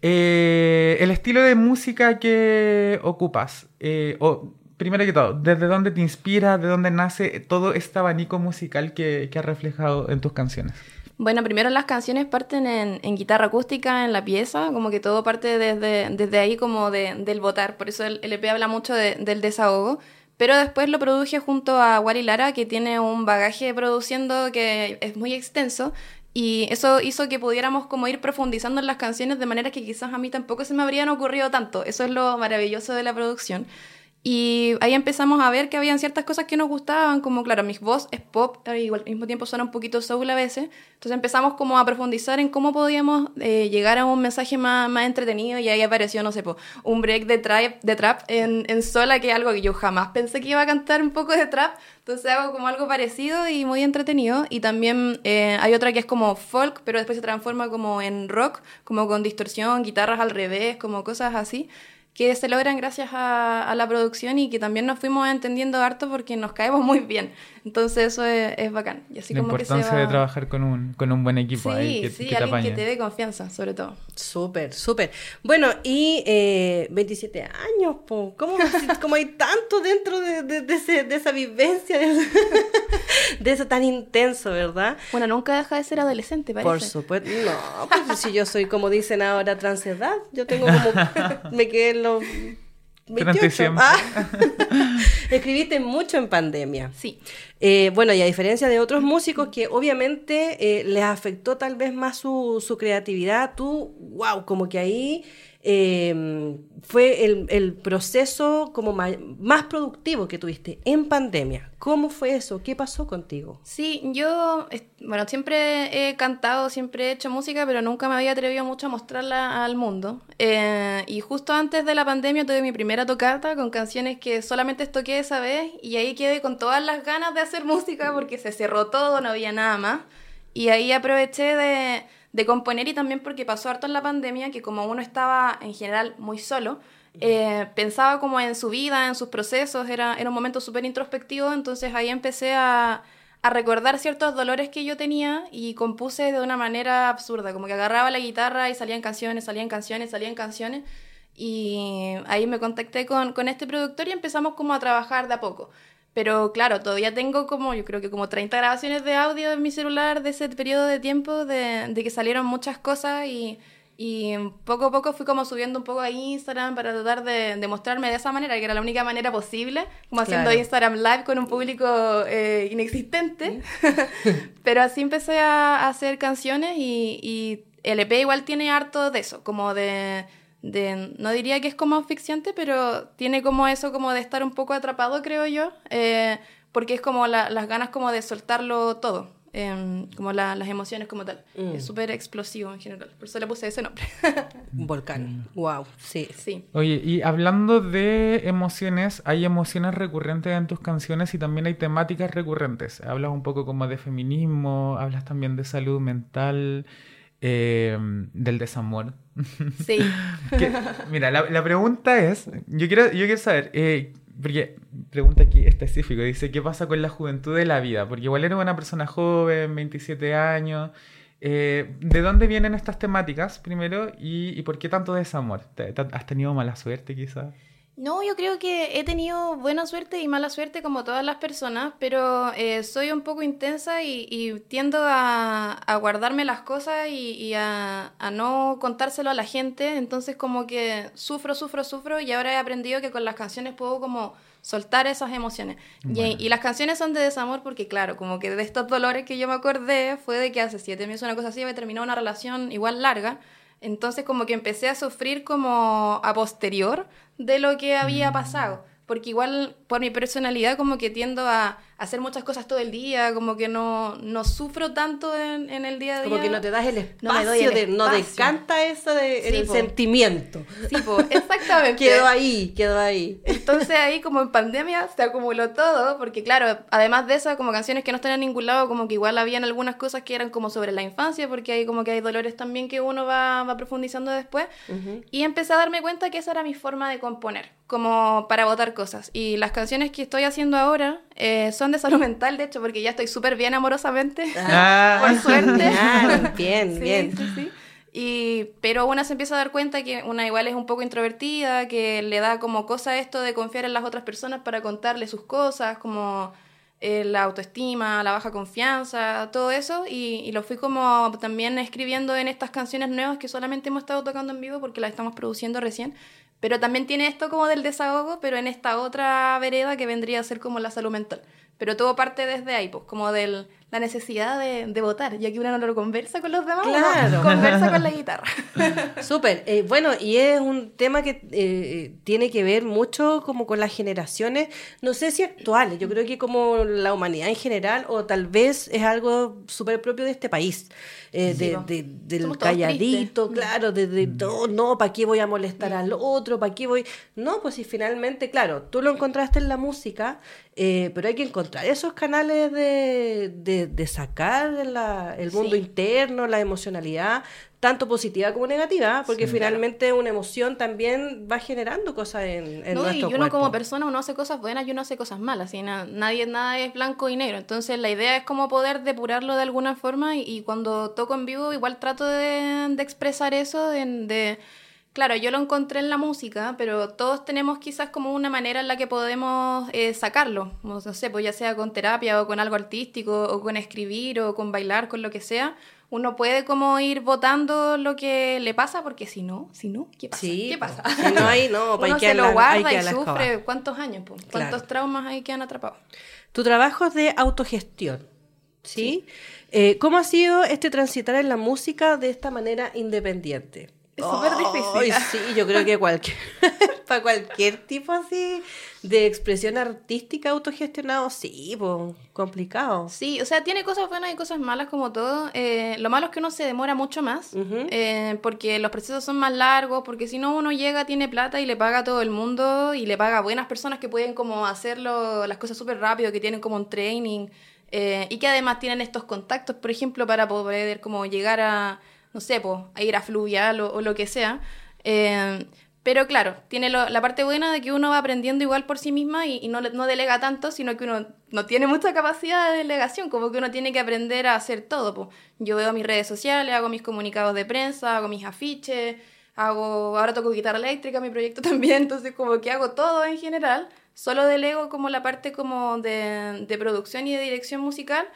Eh, el estilo de música que ocupas, eh, o primero que todo, ¿desde dónde te inspira, de dónde nace todo este abanico musical que, que has reflejado en tus canciones? Bueno, primero las canciones parten en, en guitarra acústica, en la pieza, como que todo parte desde, desde ahí como de- del votar, por eso el, el EP habla mucho de- del desahogo, pero después lo produje junto a Wally Lara, que tiene un bagaje produciendo que es muy extenso, y eso hizo que pudiéramos como ir profundizando en las canciones de manera que quizás a mí tampoco se me habrían ocurrido tanto, eso es lo maravilloso de la producción. Y ahí empezamos a ver que habían ciertas cosas que nos gustaban, como claro, mi voz es pop, igual al mismo tiempo suena un poquito soul a veces. Entonces empezamos como a profundizar en cómo podíamos eh, llegar a un mensaje más, más entretenido y ahí apareció, no sé, po, un break de trap, de trap en, en Sola, que es algo que yo jamás pensé que iba a cantar un poco de trap. Entonces hago como algo parecido y muy entretenido. Y también eh, hay otra que es como folk, pero después se transforma como en rock, como con distorsión, guitarras al revés, como cosas así que se logran gracias a, a la producción y que también nos fuimos entendiendo harto porque nos caemos muy bien. Entonces eso es, es bacán. Y así La como que se importancia va- de trabajar con un, con un buen equipo Sí, ahí que, sí, que te alguien que apañe. te dé confianza, sobre todo. Súper, súper. Bueno, y eh, 27 años, po. ¿Cómo, cómo hay tanto dentro de, de- de ese- de esa vivencia, de eso, de eso tan intenso, verdad? Bueno, nunca deja de ser adolescente, parece. Por supuesto. No, pues si yo soy, como dicen ahora, transedad. Yo tengo como. me quedé en los. 28. 37. Ah. Escribiste mucho en pandemia. Sí. Eh, bueno, y a diferencia de otros músicos que obviamente eh, les afectó tal vez más su, su creatividad, tú, wow, como que ahí eh, fue el, el proceso como más productivo que tuviste en pandemia. ¿Cómo fue eso? ¿Qué pasó contigo? Sí, yo, bueno, siempre he cantado, siempre he hecho música, pero nunca me había atrevido mucho a mostrarla al mundo. Eh, y justo antes de la pandemia tuve mi primera tocata con canciones que solamente toqué esa vez y ahí quedé con todas las ganas de hacer música porque se cerró todo, no había nada más. Y ahí aproveché de, de componer y también porque pasó harto en la pandemia que como uno estaba en general muy solo, eh, pensaba como en su vida, en sus procesos, era, era un momento súper introspectivo, entonces ahí empecé a, a recordar ciertos dolores que yo tenía y compuse de una manera absurda, como que agarraba la guitarra y salían canciones, salían canciones, salían canciones. Y ahí me contacté con, con este productor y empezamos como a trabajar de a poco. Pero claro, todavía tengo como, yo creo que como 30 grabaciones de audio en mi celular de ese periodo de tiempo, de, de que salieron muchas cosas y, y poco a poco fui como subiendo un poco a Instagram para tratar de, de mostrarme de esa manera, que era la única manera posible, como haciendo Claro. Instagram Live con un público eh, inexistente. Pero así empecé a, a hacer canciones y, y el EP igual tiene harto de eso, como de, de- no diría que es como asfixiante, pero tiene como eso como de estar un poco atrapado, creo yo, eh, porque es como la- las ganas como de soltarlo todo, em, como la- las emociones como tal. Mm. Es súper explosivo en general, por eso le puse ese nombre. Un volcán. Wow, sí. sí. Oye, y hablando de emociones, hay emociones recurrentes en tus canciones y también hay temáticas recurrentes. Hablas un poco como de feminismo, hablas también de salud mental, eh, del desamor. Sí. Que- mira, la, la pregunta es, yo quiero, yo quiero saber, eh, porque pregunta aquí específico, dice, ¿qué pasa con la juventud de la vida? Porque igual eres una persona joven, 27 años. eh, ¿De dónde vienen estas temáticas primero y, y por qué tanto desamor? ¿Te- te- ¿Has tenido mala suerte quizás? No, yo creo que he tenido buena suerte y mala suerte como todas las personas, pero eh, soy un poco intensa y, y tiendo a, a guardarme las cosas y, y a, a no contárselo a la gente, entonces como que sufro, sufro, sufro y ahora he aprendido que con las canciones puedo como soltar esas emociones. Y- Bueno. Y, las canciones son de desamor porque claro, como que de estos dolores que yo me acordé fue de que hace siete meses una cosa así había terminado una relación igual larga. Entonces como que empecé a sufrir como a posterior de lo que había pasado. Porque igual por mi personalidad como que tiendo a, hacer muchas cosas todo el día, como que no, no sufro tanto en, en el día a día. Como que no te das el espacio, No me doy el de, no espacio. decanta eso de Sí, el po. sentimiento. Sí, po, exactamente. Quedó ahí, quedó ahí. Entonces ahí como en pandemia se acumuló todo, porque claro, además de eso, como canciones que no están en ningún lado, como que igual habían algunas cosas que eran como sobre la infancia, porque hay como que hay dolores también que uno va, va profundizando después. Y empecé a darme cuenta que esa era mi forma de componer, como para votar cosas. Y las canciones que estoy haciendo ahora eh, son de salud mental, de hecho, porque ya estoy súper bien amorosamente, Ah. por suerte. Bien, bien, Sí, bien. sí, sí. Y, pero una se empieza a dar cuenta que una igual es un poco introvertida, que le da como cosa esto de confiar en las otras personas para contarle sus cosas, como eh, la autoestima, la baja confianza, todo eso. Y, y lo fui como también escribiendo en estas canciones nuevas que solamente hemos estado tocando en vivo porque las estamos produciendo recién. Pero también tiene esto como del desahogo, pero en esta otra vereda que vendría a ser como la salud mental. Pero todo parte desde ahí, pues, como de la necesidad de, de votar, ya que uno no lo conversa con los demás, Claro. conversa con la guitarra. Súper. Eh, bueno, y es un tema que eh, tiene que ver mucho como con las generaciones, no sé si actuales, yo creo que como la humanidad en general, o tal vez es algo súper propio de este país. eh, de, de- del calladito, tristes. claro, de, de no, no, ¿para qué voy a molestar al otro? ¿Para qué voy? No, pues si finalmente, claro, tú lo encontraste en la música, eh, pero hay que encontrar esos canales de, de, de sacar la- el mundo Sí. interno, la emocionalidad, tanto positiva como negativa, porque finalmente una emoción también va generando cosas en, en No, y nuestro uno cuerpo. como persona, uno hace cosas buenas y uno hace cosas malas. Y na- nadie, nada es blanco y negro. Entonces la idea es como poder depurarlo de alguna forma. Y, y cuando toco en vivo, igual trato de, de expresar eso. De, de- claro, yo lo encontré en la música, pero todos tenemos quizás como una manera en la que podemos eh, sacarlo. No sé, pues ya sea con terapia o con algo artístico, o con escribir, o con bailar, con lo que sea. Uno puede como ir votando lo que le pasa, porque si no, si no, ¿qué pasa? Sí, ¿Qué pasa? Si no hay, no, Uno se lo hay guarda y escoba. sufre cuántos años, cuántos Claro. traumas hay que han atrapado. Tu trabajo es de autogestión, ¿sí? Eh, ¿Cómo ha sido este transitar en la música de esta manera independiente? Es súper difícil. Sí, yo creo que cualquier, para cualquier tipo así de expresión artística autogestionado, sí, pues, complicado. Sí, o sea, tiene cosas buenas y cosas malas como todo. Eh, lo malo es que uno se demora mucho más, eh, porque los procesos son más largos, porque si no uno llega, tiene plata y le paga a todo el mundo y le paga a buenas personas que pueden como hacerlo las cosas súper rápido, que tienen como un training eh, y que además tienen estos contactos, por ejemplo, para poder como llegar a, no sé, a ir a fluvial o, o lo que sea. Eh, pero claro, tiene lo- la parte buena de que uno va aprendiendo igual por sí misma y, no, no delega tanto, sino que uno no tiene mucha capacidad de delegación, como que uno tiene que aprender a hacer todo. Yo veo mis redes sociales, hago mis comunicados de prensa, hago mis afiches, hago ahora toco guitarra eléctrica, mi proyecto también, entonces como que hago todo en general, solo delego como la parte como de, de producción y de dirección musical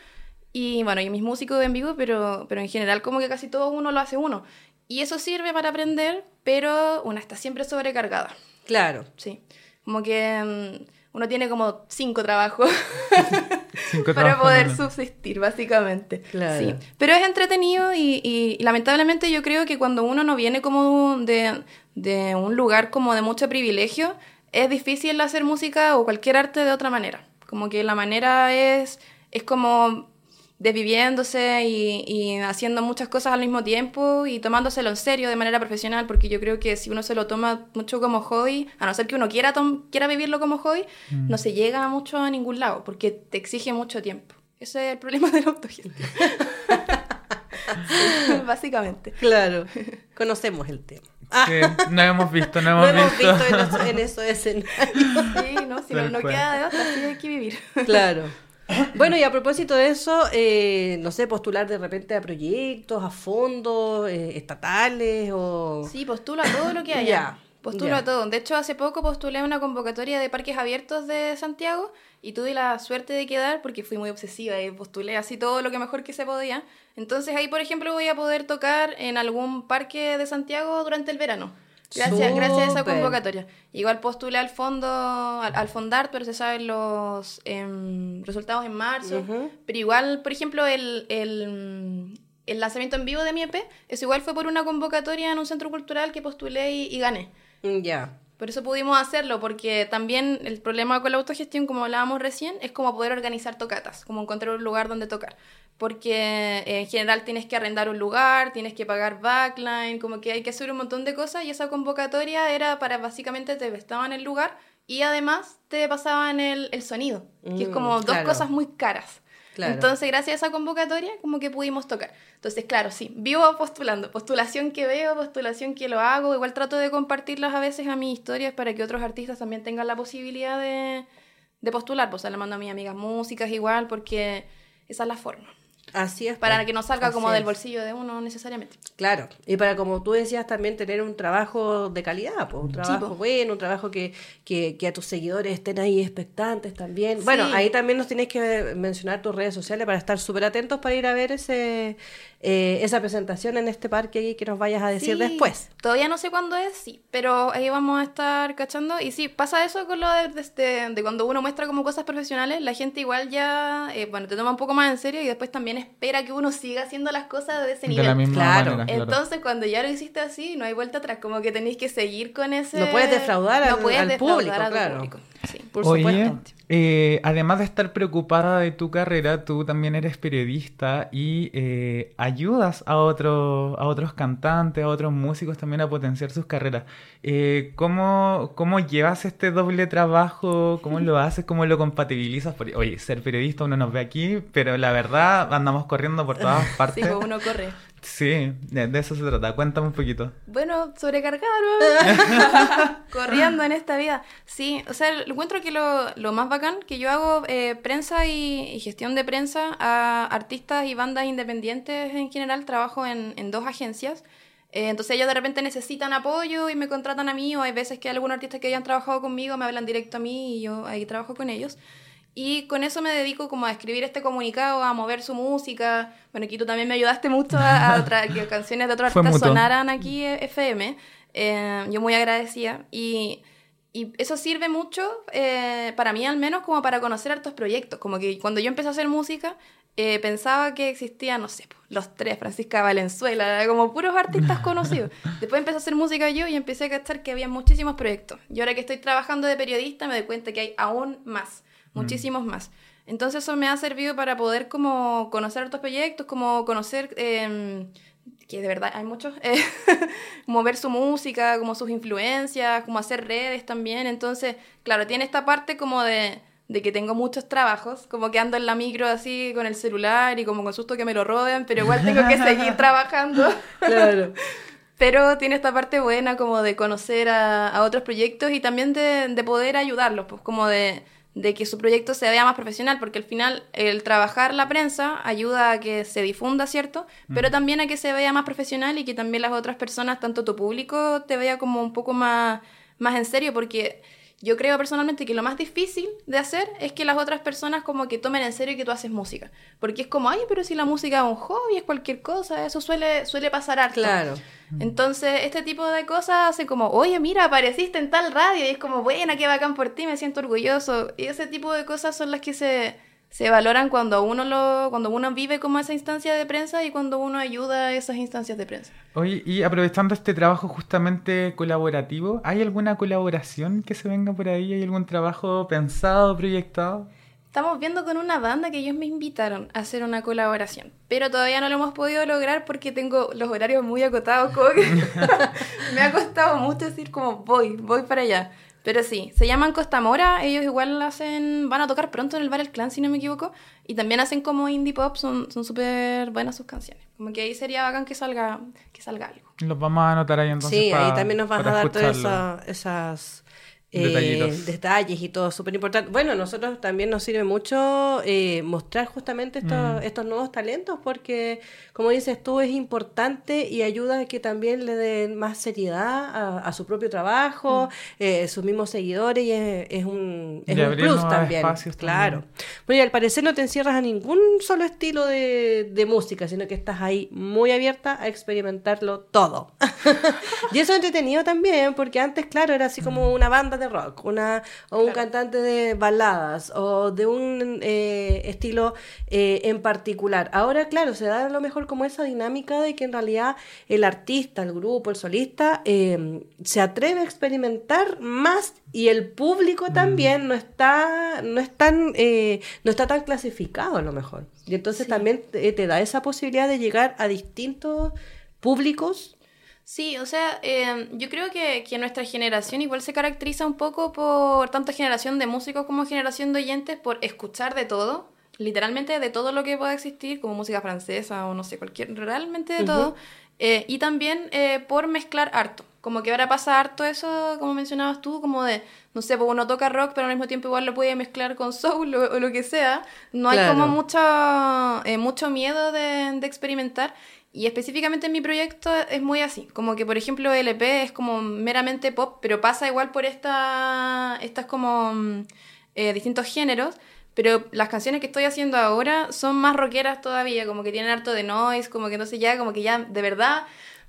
y bueno, y mis músicos en vivo, pero, pero en general como que casi todo uno lo hace uno. Y eso sirve para aprender, pero una está siempre sobrecargada, Claro. sí. Como que mm, uno tiene como cinco trabajos Cinco para trabajos poder subsistir, básicamente. Claro. Sí. Pero es entretenido y, y- y lamentablemente yo creo que cuando uno no viene como de, de un lugar como de mucho privilegio, es difícil hacer música o cualquier arte de otra manera. Como que la manera es, es como desviviéndose y, y haciendo muchas cosas al mismo tiempo y tomándoselo en serio de manera profesional, porque yo creo que si uno se lo toma mucho como hobby, a no ser que uno quiera, tom- quiera vivirlo como hobby, no se llega mucho a ningún lado, porque te exige mucho tiempo. Ese es el problema de la autogestión. Básicamente. Claro. Conocemos el tema. Sí, no hemos visto, no Lo hemos, hemos visto. visto en, eso- en escenarios. Sí, no, si no, queda de otra, sí hay que vivir. Claro. Bueno, y a propósito de eso, eh, no sé, postular de repente a proyectos, a fondos eh, estatales o... Sí, postula todo lo que haya. Ya, Postula ya. todo. De hecho, hace poco postulé una convocatoria de parques abiertos de Santiago y tuve la suerte de quedar porque fui muy obsesiva y postulé así todo lo que mejor que se podía. Entonces ahí, por ejemplo, voy a poder tocar en algún parque de Santiago durante el verano. Gracias, gracias a esa convocatoria. Igual postulé al fondo, al, al Fondar, pero se saben los em, resultados en marzo. Ujú. Pero igual, por ejemplo, el, el, el lanzamiento en vivo de mi EP, eso igual fue por una convocatoria en un centro cultural que postulé y, y gané. Mm, Ya. Por eso pudimos hacerlo, porque también el problema con la autogestión, como hablábamos recién, es como poder organizar tocatas, como encontrar un lugar donde tocar. Porque eh, en general tienes que arrendar un lugar, tienes que pagar backline, como que hay que hacer un montón de cosas y esa convocatoria era para básicamente te prestaban el lugar y además te pasaban el, el sonido, que es Mm, como dos claro. cosas muy caras. Claro. Entonces, gracias a esa convocatoria, como que pudimos tocar. Entonces, claro, sí, vivo postulando. Postulación que veo, postulación que lo hago. Igual trato de compartirlas a veces a mis historias para que otros artistas también tengan la posibilidad de, de postular. Pues se le mando a mis amigas músicas igual, porque esa es la forma. Así es. Para pues. que no salga como del bolsillo de uno necesariamente. Claro, y para como tú decías también tener un trabajo de calidad, pues, un trabajo bueno, un trabajo que, que, que a tus seguidores estén ahí expectantes también. Sí. Bueno, ahí también nos tienes que mencionar tus redes sociales para estar súper atentos para ir a ver ese eh, esa presentación en este parque y que nos vayas a decir Sí, después. Todavía no sé cuándo es, sí, pero ahí vamos a estar cachando. Y sí, pasa eso con lo de, de, de- de cuando uno muestra como cosas profesionales, la gente igual ya, eh, bueno, te toma un poco más en serio y después también espera que uno siga haciendo las cosas de ese De nivel. la misma Claro. manera. claro. Entonces, cuando ya lo hiciste así, no hay vuelta atrás, como que tenéis que seguir con ese... No puedes defraudar al- puedes al defraudar público, claro. público, sí. Por Oye, supuesto. Eh, además de estar preocupada de tu carrera, tú también eres periodista y eh, ayudas a, otros a otros cantantes, a otros músicos también a potenciar sus carreras. Eh, ¿cómo, ¿Cómo llevas este doble trabajo? ¿Cómo lo haces? ¿Cómo lo compatibilizas? Porque, oye, ser periodista uno nos ve aquí, pero la verdad andamos corriendo por todas Sí, partes. pues uno corre. Sí, de, eso se trata. Cuéntame un poquito. Bueno, sobrecargado, corriendo en esta vida. Sí, o sea, encuentro que lo, lo más bacán que yo hago eh, prensa y, y gestión de prensa a artistas y bandas independientes en general. Trabajo en, en dos agencias. Eh, entonces ellos de repente necesitan apoyo y me contratan a mí o hay veces que algunos artistas que hayan trabajado conmigo me hablan directo a mí y yo ahí trabajo con ellos. Y con eso me dedico como a escribir este comunicado, a mover su música. Bueno, aquí tú también me ayudaste mucho a, a que canciones de otros artistas sonaran aquí eh, FM. Eh, yo muy agradecida. Y, y eso sirve mucho, eh, para mí al menos, como para conocer hartos proyectos. Como que cuando yo empecé a hacer música, eh, pensaba que existían, no sé, los tres, Francisca Valenzuela, como puros artistas conocidos. Después empecé a hacer música yo y empecé a cachar que había muchísimos proyectos. Y ahora que estoy trabajando de periodista me doy cuenta que hay aún más, muchísimos más. Entonces eso me ha servido para poder como conocer otros proyectos, como conocer... em, que de verdad hay muchos, eh, mover su música, como sus influencias, como hacer redes también. Entonces, claro, tiene esta parte como de, de que tengo muchos trabajos, como que ando en la micro así con el celular y como con susto que me lo roben, pero igual tengo que seguir trabajando. Claro. Pero tiene esta parte buena como de conocer a, a otros proyectos y también de, de poder ayudarlos, pues como de, de que su proyecto se vea más profesional, porque al final el trabajar la prensa ayuda a que se difunda, ¿cierto? Pero también a que se vea más profesional y que también las otras personas, tanto tu público, te vea como un poco más, más en serio, porque yo creo personalmente que lo más difícil de hacer es que las otras personas como que tomen en serio que tú haces música. Porque es como, ay, pero si la música es un hobby, es cualquier cosa, eso suele, suele pasar harto. Claro. Entonces, este tipo de cosas hace como, oye, mira, apareciste en tal radio, y es como, buena, qué bacán por ti, me siento orgulloso. Y ese tipo de cosas son las que se, se valoran cuando uno lo, cuando uno vive como esa instancia de prensa y cuando uno ayuda a esas instancias de prensa. Oye, y aprovechando este trabajo justamente colaborativo, ¿hay alguna colaboración que se venga por ahí? ¿Hay algún trabajo pensado, proyectado? Estamos viendo con una banda que ellos me invitaron a hacer una colaboración, pero todavía no lo hemos podido lograr porque tengo los horarios muy acotados, como que me ha costado mucho decir como voy, voy para allá. Pero sí, se llaman Costa Mora, ellos igual hacen, van a tocar pronto en el Bar El Clan, si no me equivoco, y también hacen como indie pop, son son súper buenas sus canciones. Como que ahí sería bacán que salga, que salga algo. Los vamos a anotar ahí entonces. Sí, ahí también nos vas a dar todas esas eh, detalles y todo súper importante. Bueno, a nosotros también nos sirve mucho eh, mostrar justamente estos, estos nuevos talentos porque, como dices tú, es importante y ayuda a que también le den más seriedad a, a su propio trabajo, eh, sus mismos seguidores y es, es un, es un plus también. Claro. también. Bueno, y al parecer no te encierras a ningún solo estilo de, de música, sino que estás ahí muy abierta a experimentarlo todo. y eso es entretenido también, porque antes, claro, era así como una banda de rock, una, o un cantante de baladas, o de un eh, estilo eh, en particular. Ahora, claro, se da a lo mejor como esa dinámica de que en realidad el artista, el grupo, el solista, eh, se atreve a experimentar más y el público también no está, no es tan, eh, no está tan clasificado a lo mejor. Y entonces también te, te da esa posibilidad de llegar a distintos públicos Sí, o sea, eh, yo creo que, que nuestra generación igual se caracteriza un poco por tanto generación de músicos como generación de oyentes por escuchar de todo, literalmente de todo lo que pueda existir, como música francesa o no sé, cualquier, realmente de todo, eh, y también eh, por mezclar harto. Como que ahora pasa harto eso, como mencionabas tú, como de, no sé, pues uno toca rock, pero al mismo tiempo igual lo puede mezclar con soul o, o lo que sea. No hay como mucho, eh, mucho miedo de, de experimentar. Y específicamente en mi proyecto es muy así. Como que, por ejemplo, LP es como meramente pop, pero pasa igual por esta, estas como mm, eh, distintos géneros. Pero las canciones que estoy haciendo ahora son más rockeras todavía, como que tienen harto de noise, como que no sé ya, como que ya de verdad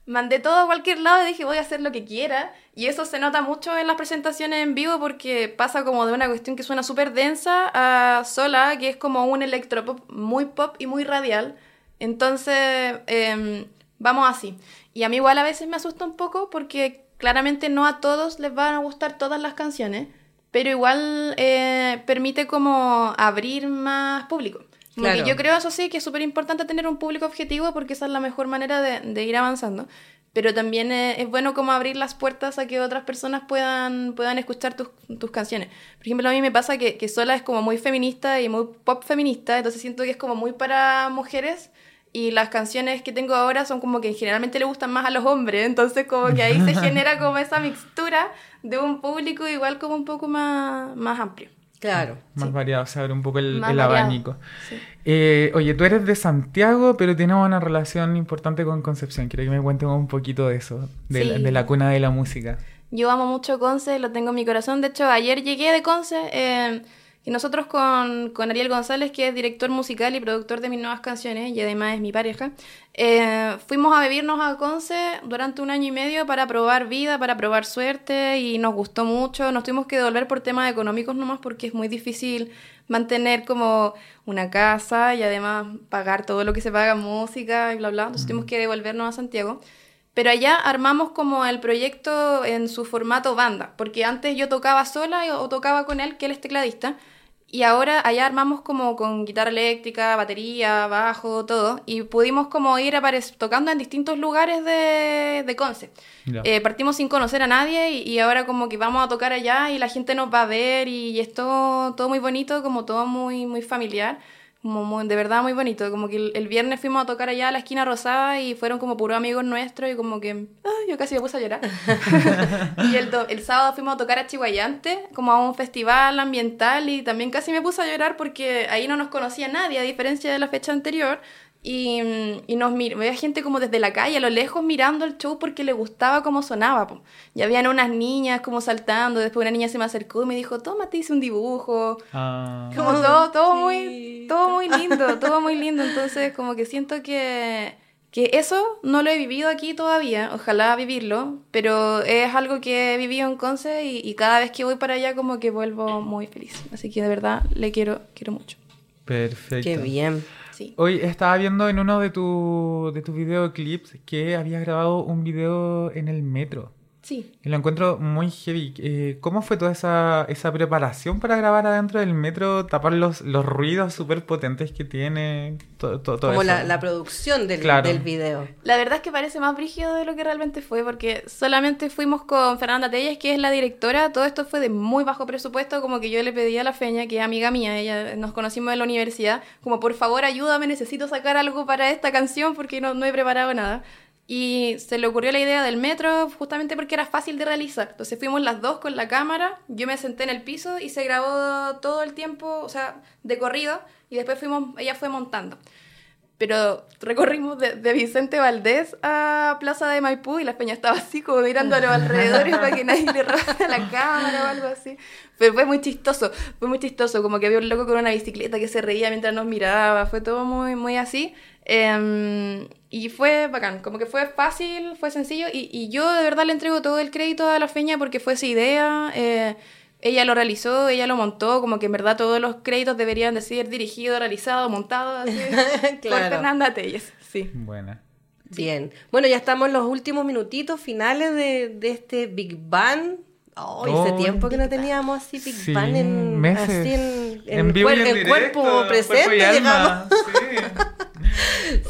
mandé todo a cualquier lado y dije voy a hacer lo que quiera. Y eso se nota mucho en las presentaciones en vivo porque pasa como de una cuestión que suena súper densa a sola, que es como un electropop muy pop y muy radial. Entonces, em, vamos así. Y a mí igual a veces me asusta un poco porque claramente no a todos les van a gustar todas las canciones, pero igual eh, permite como abrir más público. Claro. yo creo, eso sí, que es súper importante tener un público objetivo porque esa es la mejor manera de, de ir avanzando. Pero también eh, es bueno como abrir las puertas a que otras personas puedan, puedan escuchar tus, tus canciones. Por ejemplo, a mí me pasa que, que Sola es como muy feminista y muy pop feminista, entonces siento que es como muy para mujeres y las canciones que tengo ahora son como que generalmente le gustan más a los hombres, entonces como que ahí se genera como esa mixtura de un público igual como un poco más, más amplio. Claro. Más variado, se abre un poco el, abanico. sí. Eh, oye, tú eres de Santiago, pero tienes una relación importante con Concepción. Quiero que me cuentes un poquito de eso, de, la, de la cuna de la música. Yo amo mucho Conce, lo tengo en mi corazón. De hecho, ayer llegué de Conce eh, y nosotros con, con Ariel González, que es director musical y productor de mis nuevas canciones y además es mi pareja, eh, fuimos a bebernos a Conce durante un año y medio para probar vida, para probar suerte y nos gustó mucho. Nos tuvimos que devolver por temas económicos nomás porque es muy difícil mantener como una casa y además pagar todo lo que se paga en música y bla, bla. Entonces tuvimos que devolvernos a Santiago. Pero allá armamos como el proyecto en su formato banda, porque antes yo tocaba sola o tocaba con él, que él es tecladista, y ahora allá armamos como con guitarra eléctrica, batería, bajo, todo, y pudimos como ir tocando en distintos lugares de, de Conce. Eh, partimos sin conocer a nadie y, y ahora como que vamos a tocar allá y la gente nos va a ver y, es todo, todo muy bonito, como todo muy, muy familiar. Como muy- de verdad muy bonito, como que el, el viernes fuimos a tocar allá a la esquina rosada y fueron como puros amigos nuestros y como que ay, yo casi me puse a llorar. y el, do- el sábado fuimos a tocar a Chihuayante, como a un festival ambiental y también casi me puse a llorar porque ahí no nos conocía nadie, a diferencia de la fecha anterior. Y, mm, y nos mir- veía gente como desde la calle, a lo lejos, mirando el show porque le gustaba cómo sonaba. po. Y habían unas niñas como saltando, después una niña se me acercó y me dijo, toma, te hice un dibujo. Ah, Como todo, todo muy, todo muy lindo, todo muy lindo. Entonces, como que siento que, que eso no lo he vivido aquí todavía. Ojalá vivirlo, pero es algo que he vivido en Conce y, y cada vez que voy para allá como que vuelvo muy feliz. Así que de verdad le quiero, quiero mucho. perfecto. Qué bien. Hoy estaba viendo en uno de, tu, de tus videoclips que habías grabado un video en el metro. Sí. Y lo encuentro muy heavy. Eh, ¿Cómo fue toda esa, esa preparación para grabar adentro del metro? Tapar los, los ruidos súper potentes que tiene. Todo, todo, todo Como eso. la, la producción del, Claro. del video. La verdad es que parece más brígido de lo que realmente fue, porque solamente fuimos con Fernanda Telles, que es la directora. Todo esto fue de muy bajo presupuesto, como que yo le pedí a la Feña, que es amiga mía, ella nos conocimos en la universidad, como por favor ayúdame, necesito sacar algo para esta canción porque no, no he preparado nada. Y se le ocurrió la idea del metro justamente porque era fácil de realizar. Entonces fuimos las dos con la cámara, yo me senté en el piso y se grabó todo el tiempo, o sea, de corrido, y después fuimos, ella fue montando. pero recorrimos de, de Vicente Valdés a Plaza de Maipú y la peña estaba así como mirando a los alrededores para que nadie le robara la cámara o algo así. Pero fue muy chistoso, fue muy chistoso, como que había un loco con una bicicleta que se reía mientras nos miraba, fue todo muy, muy así. Em, y fue bacán, como que fue fácil, fue sencillo y, y yo de verdad le entrego todo el crédito a la feña porque fue esa idea. eh, ella lo realizó, ella lo montó, como que en verdad todos los créditos deberían de ser dirigido, realizado, montado, así, por Claro. Fernanda Telles. Sí. Buena. Bien. Bueno, ya estamos en los últimos minutitos finales de, de este Big Bang. Oh, hace Oh, tiempo que no teníamos así Big Sí, Bang en, meses. así en, En vivo y cuer- en en directo, cuerpo presente, cuerpo digamos.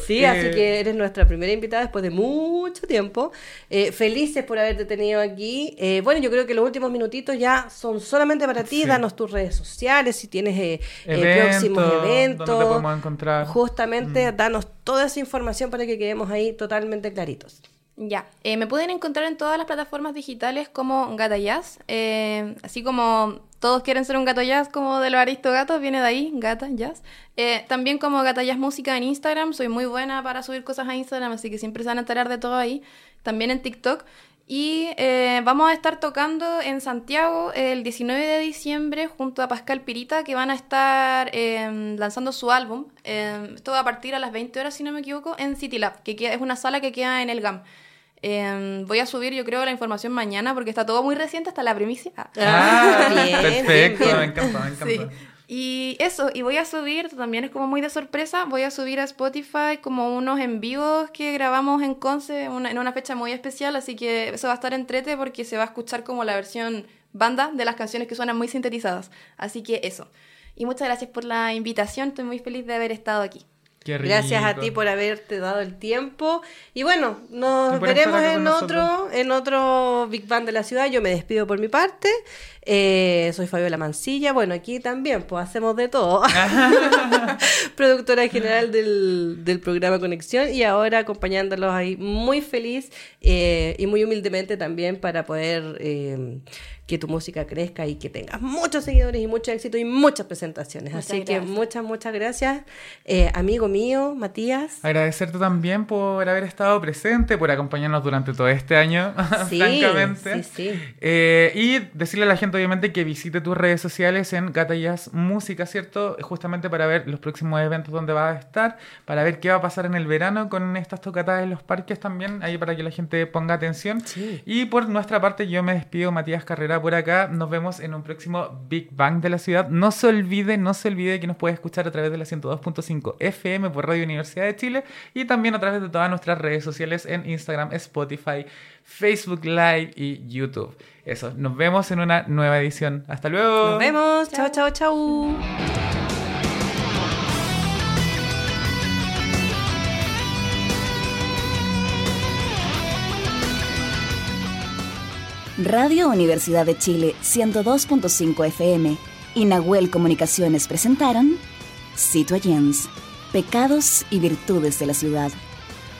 Sí, Eh, así que eres nuestra primera invitada después de mucho tiempo. Eh, felices por haberte tenido aquí. Eh, bueno, yo creo que los últimos minutitos ya son solamente para ti. Sí. Danos tus redes sociales, si tienes eh, eh, Eventos, próximos ¿dónde eventos. te podemos encontrar? Justamente, Mm. danos toda esa información para que quedemos ahí totalmente claritos. Ya, eh, me pueden encontrar en todas las plataformas digitales como Gata Jazz, eh, así como todos quieren ser un gato jazz como de los Aristogatos, viene de ahí, Gata Jazz. Eh, también como Gata Jazz Música en Instagram, soy muy buena para subir cosas a Instagram, así que siempre se van a enterar de todo ahí. También en TikTok. Y eh, vamos a estar tocando en Santiago el 19 de diciembre junto a Pascal Pirita, que van a estar eh, lanzando su álbum. Eh, esto va a partir a las 20 horas, si no me equivoco, en City Lab, que es una sala que queda en el GAM. Eh, voy a subir, yo creo, la información mañana porque está todo muy reciente, hasta la primicia. Ah. Ah, Bien, perfecto, bien, bien. me encanta, me encanta. Sí. Y eso, y voy a subir, también es como muy de sorpresa, voy a subir a Spotify como unos en vivos que grabamos en Conce una- en una fecha muy especial, así que eso va a estar entrete porque se va a escuchar como la versión banda de las canciones que suenan muy sintetizadas. Así que eso. Y muchas gracias por la invitación, estoy muy feliz de haber estado aquí. Gracias a ti por haberte dado el tiempo. Y bueno, nos veremos en otro, en otro Big Bang de la ciudad. Yo me despido por mi parte. Eh, soy Fabiola Mancilla. Bueno, aquí también, pues hacemos de todo. Productora general del, del programa Conexión y ahora acompañándolos ahí muy feliz eh, y muy humildemente también para poder eh, que tu música crezca y que tengas muchos seguidores y mucho éxito y muchas presentaciones. Muchas Así que muchas, muchas gracias, eh, amigo mío, Matías. Agradecerte también por haber estado presente, por acompañarnos durante todo este año, Sí, francamente. sí, sí. Eh, y decirle a la gente, obviamente, que visite tus redes sociales en Gata Jazz Música, ¿cierto? Justamente para ver los próximos eventos donde vas a estar, para ver qué va a pasar en el verano con estas tocatas en los parques también, ahí para que la gente ponga atención. Sí. Y por nuestra parte, yo me despido, Matías Carrera, por acá. Nos vemos en un próximo Big Bang de la ciudad. No se olvide, no se olvide que nos puede escuchar a través de la 102.5 FM por Radio Universidad de Chile y también a través de todas nuestras redes sociales en Instagram, Spotify, Facebook Live y YouTube. Eso, nos vemos en una nueva edición. Hasta luego. Nos vemos. Chao, chao, chao. Radio Universidad de Chile 102.5 FM y Nahuel Comunicaciones presentaron Citoyens, Pecados y Virtudes de la Ciudad.